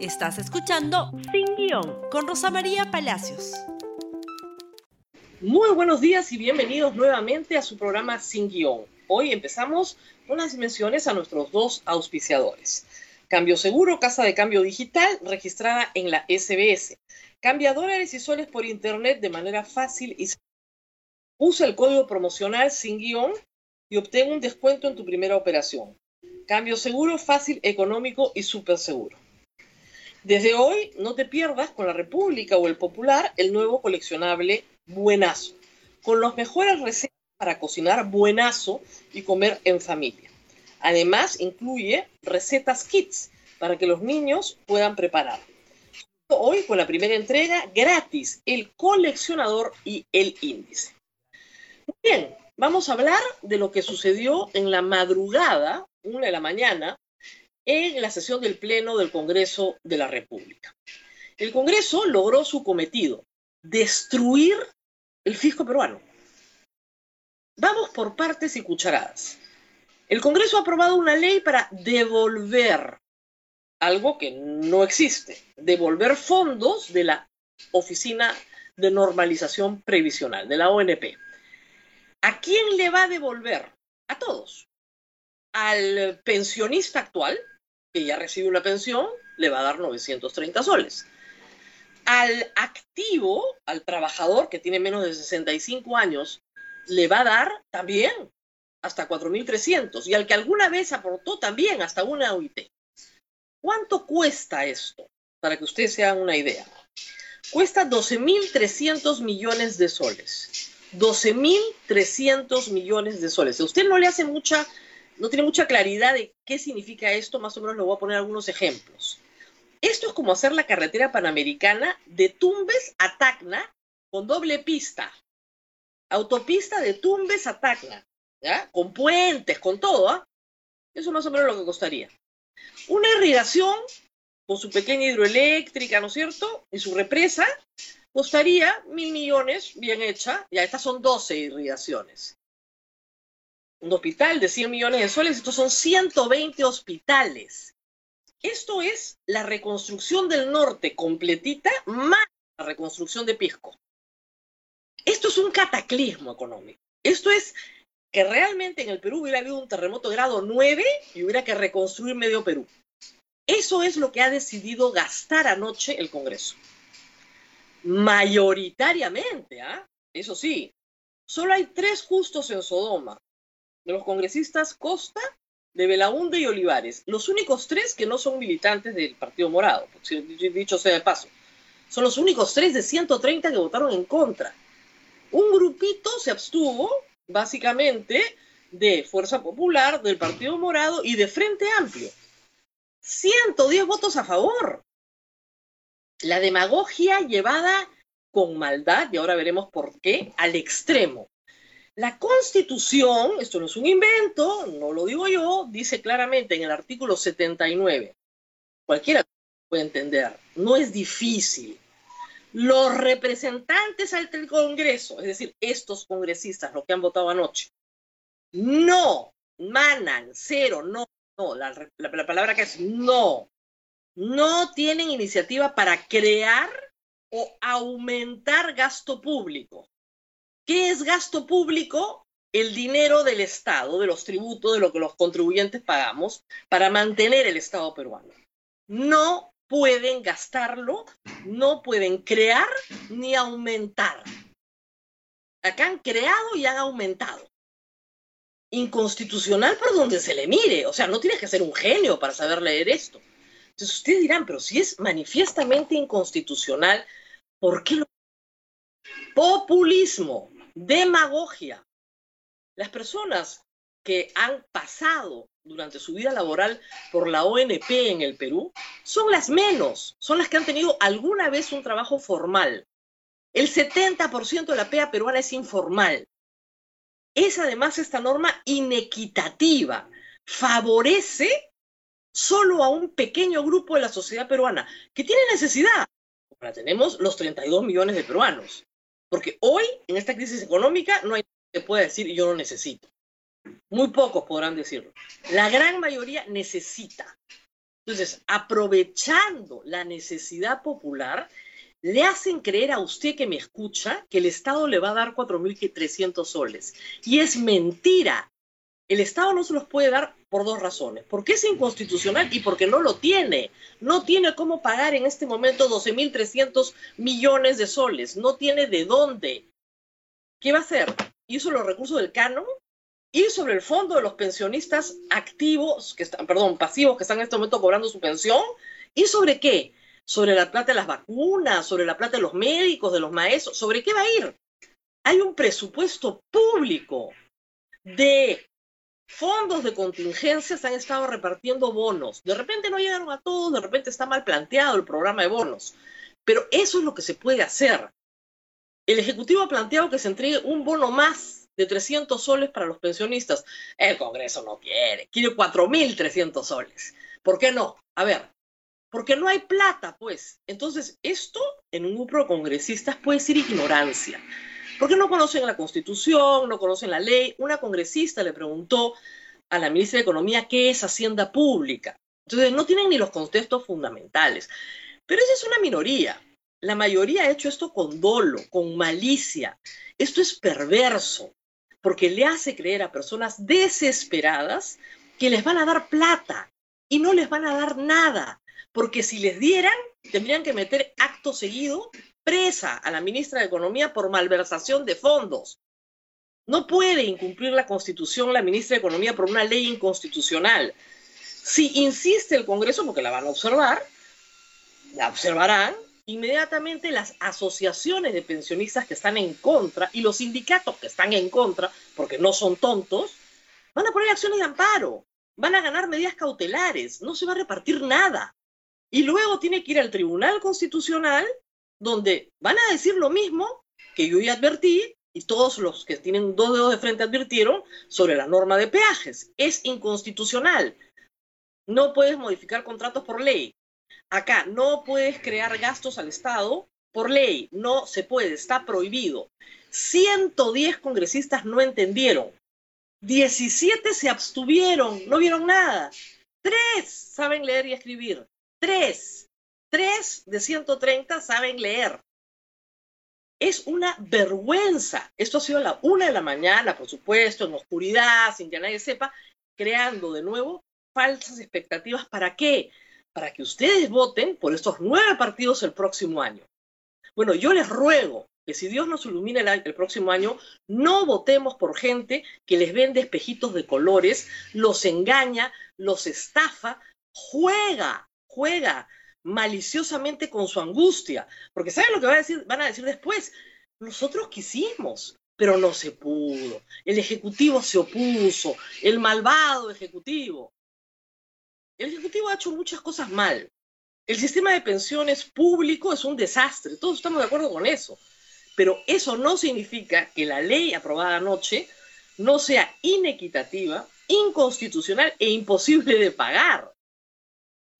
Estás escuchando Sin Guión con Rosa María Palacios. Muy buenos días y bienvenidos nuevamente a su programa Sin Guión. Hoy empezamos con las menciones a nuestros dos auspiciadores. Cambio Seguro, Casa de Cambio Digital, registrada en la SBS. Cambia dólares y soles por Internet de manera fácil y Usa el código promocional sin guion y obtén un descuento en tu primera operación. Cambio seguro, fácil, económico y súper seguro. Desde hoy, no te pierdas con la República o el Popular el nuevo coleccionable Buenazo, con los mejores recetas para cocinar buenazo y comer en familia. Además, incluye recetas kits para que los niños puedan preparar. Hoy con la primera entrega gratis, el coleccionador y el índice. Bien, vamos a hablar de lo que sucedió en la madrugada, una de la mañana, en la sesión del Pleno del Congreso de la República. El Congreso logró su cometido, destruir el fisco peruano. Vamos por partes y cucharadas. El Congreso ha aprobado una ley para devolver algo que no existe, devolver fondos de la Oficina de Normalización Previsional, de la ONP. ¿A quién le va a devolver? A todos. Al pensionista actual, que ya recibe una pensión, le va a dar 930 soles. Al activo, al trabajador que tiene menos de 65 años, le va a dar también hasta 4.300 y al que alguna vez aportó también hasta una OIT. ¿Cuánto cuesta esto? Para que ustedes se hagan una idea. Cuesta 12.300 millones de soles. 12.300 millones de soles. Si usted no le hace mucha no tiene mucha claridad de qué significa esto, más o menos le voy a poner algunos ejemplos. Esto es como hacer la carretera panamericana de Tumbes a Tacna con doble pista. Autopista de Tumbes a Tacna. Con puentes, con todo, ¿ah? Eso más o menos lo que costaría. Una irrigación con su pequeña hidroeléctrica, ¿no es cierto? Y su represa, costaría mil millones bien hecha. Ya estas son 12 irrigaciones un hospital de 100 millones de soles, estos son 120 hospitales. Esto es la reconstrucción del norte completita más la reconstrucción de Pisco. Esto es un cataclismo económico. Esto es que realmente en el Perú hubiera habido un terremoto grado 9 y hubiera que reconstruir medio Perú. Eso es lo que ha decidido gastar anoche el Congreso. Mayoritariamente, ¿ah? Eso sí, solo hay tres justos en Sodoma de los congresistas Costa, de Belaunde y Olivares, los únicos tres que no son militantes del Partido Morado, dicho sea de paso. Son los únicos tres de 130 que votaron en contra. Un grupito se abstuvo, básicamente, de Fuerza Popular, del Partido Morado y de Frente Amplio. 110 votos a favor. La demagogia llevada con maldad, y ahora veremos por qué, al extremo. La Constitución, esto no es un invento, no lo digo yo, dice claramente en el artículo 79, cualquiera puede entender, no es difícil. Los representantes del Congreso, es decir, estos congresistas, los que han votado anoche, no manan, cero, no, no, la, la palabra que es no, no tienen iniciativa para crear o aumentar gasto público. ¿Qué es gasto público? El dinero del Estado, de los tributos, de lo que los contribuyentes pagamos para mantener el Estado peruano. No pueden gastarlo, no pueden crear ni aumentar. Acá han creado y han aumentado. Inconstitucional por donde se le mire. O sea, no tienes que ser un genio para saber leer esto. Entonces ustedes dirán, pero si es manifiestamente inconstitucional, ¿por qué lo... Populismo demagogia. Las personas que han pasado durante su vida laboral por la ONP en el Perú son las menos, son las que han tenido alguna vez un trabajo formal. El 70% de la PEA peruana es informal. Es además esta norma inequitativa, favorece solo a un pequeño grupo de la sociedad peruana que tiene necesidad. Ahora tenemos los 32 millones de peruanos. Porque hoy, en esta crisis económica, no hay que pueda decir yo no necesito. Muy pocos podrán decirlo. La gran mayoría necesita. Entonces, aprovechando la necesidad popular, le hacen creer a usted que me escucha que el Estado le va a dar 4.300 soles. Y es mentira. El Estado no se los puede dar por dos razones. Porque es inconstitucional y porque no lo tiene. No tiene cómo pagar en este momento 12.300 millones de soles. No tiene de dónde. ¿Qué va a hacer? ¿Hizo los recursos del canon? y sobre el fondo de los pensionistas activos, que están, perdón, pasivos que están en este momento cobrando su pensión, y sobre qué, sobre la plata de las vacunas, sobre la plata de los médicos, de los maestros, sobre qué va a ir. Hay un presupuesto público de fondos de contingencia, se han estado repartiendo bonos. De repente no llegaron a todos, de repente está mal planteado el programa de bonos, pero eso es lo que se puede hacer. El Ejecutivo ha planteado que se entregue un bono más de 300 soles para los pensionistas. El Congreso no quiere, quiere 4.300 soles. ¿Por qué no? A ver, porque no hay plata, pues. Entonces, esto en un grupo de congresistas puede ser ignorancia. Porque no conocen la Constitución, no conocen la ley. Una congresista le preguntó a la ministra de Economía qué es Hacienda Pública. Entonces, no tienen ni los contextos fundamentales. Pero esa es una minoría. La mayoría ha hecho esto con dolo, con malicia. Esto es perverso porque le hace creer a personas desesperadas que les van a dar plata y no les van a dar nada, porque si les dieran, tendrían que meter acto seguido presa a la ministra de Economía por malversación de fondos. No puede incumplir la Constitución la ministra de Economía por una ley inconstitucional. Si insiste el Congreso, porque la van a observar, la observarán, inmediatamente las asociaciones de pensionistas que están en contra y los sindicatos que están en contra, porque no son tontos, van a poner acciones de amparo, van a ganar medidas cautelares, no se va a repartir nada. Y luego tiene que ir al Tribunal Constitucional, donde van a decir lo mismo que yo ya advertí y todos los que tienen dos dedos de frente advirtieron sobre la norma de peajes. Es inconstitucional. No puedes modificar contratos por ley. Acá no puedes crear gastos al Estado por ley, no se puede, está prohibido. 110 congresistas no entendieron, 17 se abstuvieron, no vieron nada. Tres saben leer y escribir, tres, tres de 130 saben leer. Es una vergüenza. Esto ha sido a la una de la mañana, por supuesto, en oscuridad, sin que nadie sepa, creando de nuevo falsas expectativas. ¿Para qué? para que ustedes voten por estos nueve partidos el próximo año. Bueno, yo les ruego que si Dios nos ilumina el, próximo año, no votemos por gente que les vende espejitos de colores, los engaña, los estafa, juega, juega maliciosamente con su angustia. Porque ¿saben lo que van a decir, van a decir después? Nosotros quisimos, pero no se pudo. El Ejecutivo se opuso, el malvado Ejecutivo. El Ejecutivo ha hecho muchas cosas mal. El sistema de pensiones público es un desastre, todos estamos de acuerdo con eso. Pero eso no significa que la ley aprobada anoche no sea inequitativa, inconstitucional e imposible de pagar.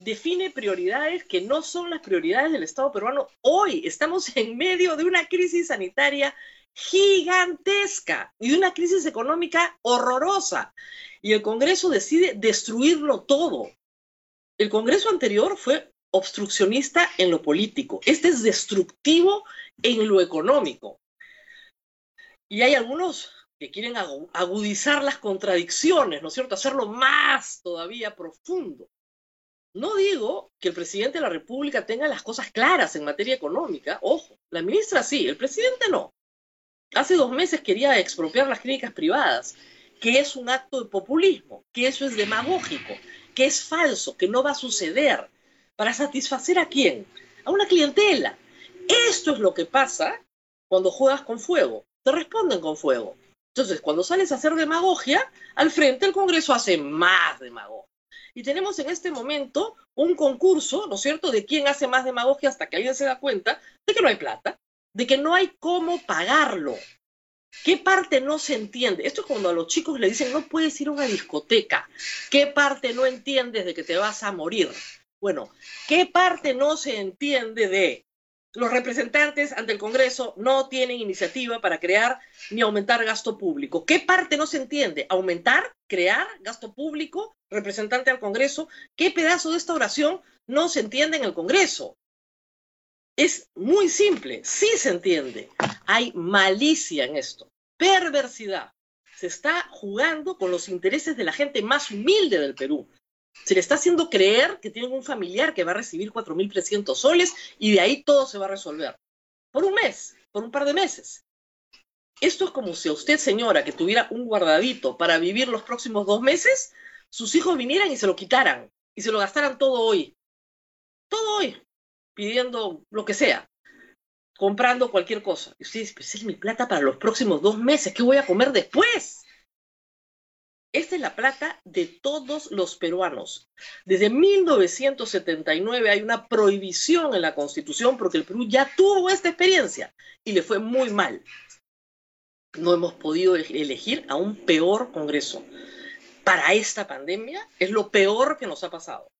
Define prioridades que no son las prioridades del Estado peruano. Hoy estamos en medio de una crisis sanitaria gigantesca y una crisis económica horrorosa. Y el Congreso decide destruirlo todo. El Congreso anterior fue obstruccionista en lo político. Este es destructivo en lo económico. Y hay algunos que quieren agudizar las contradicciones, ¿no es cierto? Hacerlo más todavía profundo. No digo que el presidente de la República tenga las cosas claras en materia económica. Ojo, la ministra sí, el presidente no. Hace dos meses quería expropiar las clínicas privadas, que es un acto de populismo, que eso es demagógico, que es falso, que no va a suceder. ¿Para satisfacer a quién? A una clientela. Esto es lo que pasa cuando juegas con fuego. Te responden con fuego. Entonces, cuando sales a hacer demagogia, al frente el Congreso hace más demagogia. Y tenemos en este momento un concurso, ¿no es cierto?, de quién hace más demagogia hasta que alguien se da cuenta de que no hay plata, de que no hay cómo pagarlo. ¿Qué parte no se entiende? Esto es cuando a los chicos le dicen, no puedes ir a una discoteca. ¿Qué parte no entiendes de que te vas a morir? Bueno, ¿qué parte no se entiende de Los representantes ante el Congreso no tienen iniciativa para crear ni aumentar gasto público. ¿Qué parte no se entiende? ¿Aumentar? ¿Crear gasto público? Representante al Congreso. ¿Qué pedazo de esta oración no se entiende en el Congreso? Es muy simple, sí se entiende. Hay malicia en esto, perversidad. Se está jugando con los intereses de la gente más humilde del Perú, se le está haciendo creer que tienen un familiar que va a recibir 4.300 soles y de ahí todo se va a resolver. Por un mes, por un par de meses. Esto es como si a usted, señora, que tuviera un guardadito para vivir los próximos dos meses, sus hijos vinieran y se lo quitaran y se lo gastaran todo hoy. Todo hoy, pidiendo lo que sea, comprando cualquier cosa. Y usted dice, pues es mi plata para los próximos dos meses, ¿qué voy a comer después? Esta es la plata de todos los peruanos. Desde 1979 hay una prohibición en la Constitución porque el Perú ya tuvo esta experiencia y le fue muy mal. No hemos podido elegir a un peor Congreso. Para esta pandemia es lo peor que nos ha pasado.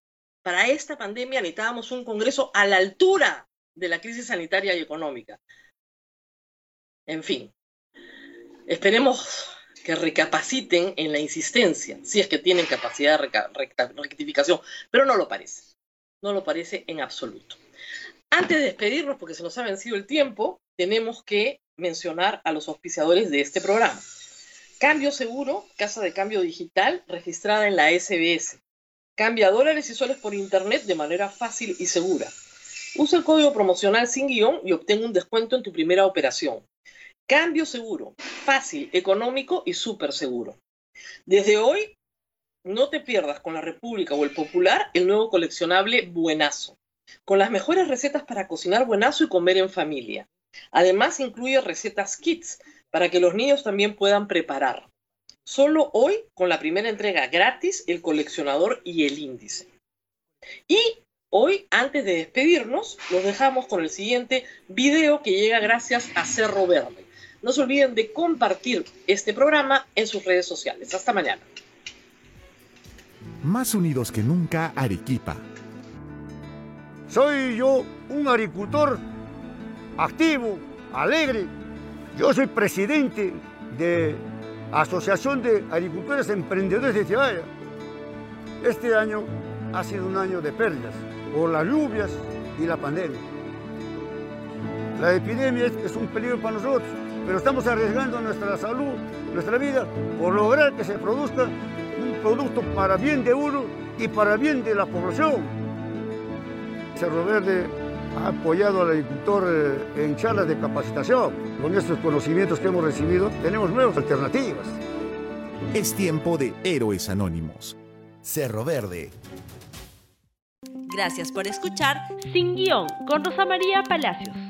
Para esta pandemia necesitábamos un Congreso a la altura de la crisis sanitaria y económica. En fin, esperemos que recapaciten en la insistencia, si es que tienen capacidad de rectificación, pero no lo parece, no lo parece en absoluto. Antes de despedirnos, porque se nos ha vencido el tiempo, tenemos que mencionar a los auspiciadores de este programa. Cambio Seguro, casa de cambio digital registrada en la SBS. Cambia dólares y soles por internet de manera fácil y segura. Usa el código promocional sin guion y obtén un descuento en tu primera operación. Cambio seguro, fácil, económico y súper seguro. Desde hoy, no te pierdas con la República o el Popular el nuevo coleccionable Buenazo, con las mejores recetas para cocinar buenazo y comer en familia. Además, incluye recetas kits para que los niños también puedan preparar. Solo hoy, con la primera entrega gratis, el coleccionador y el índice. Y hoy, antes de despedirnos, los dejamos con el siguiente video que llega gracias a Cerro Verde. No se olviden de compartir este programa en sus redes sociales. Hasta mañana. Más unidos que nunca, Arequipa. Soy yo un agricultor activo, alegre. Yo soy presidente de Asociación de Agricultores Emprendedores de Ciudad. Este año ha sido un año de pérdidas por las lluvias y la pandemia. La epidemia es un peligro para nosotros pero estamos arriesgando nuestra salud, nuestra vida, por lograr que se produzca un producto para bien de uno y para bien de la población. Cerro Verde ha apoyado al agricultor eh, en charlas de capacitación. Con estos conocimientos que hemos recibido, tenemos nuevas alternativas. Es tiempo de Héroes Anónimos. Cerro Verde. Gracias por escuchar Sin Guión con Rosa María Palacios.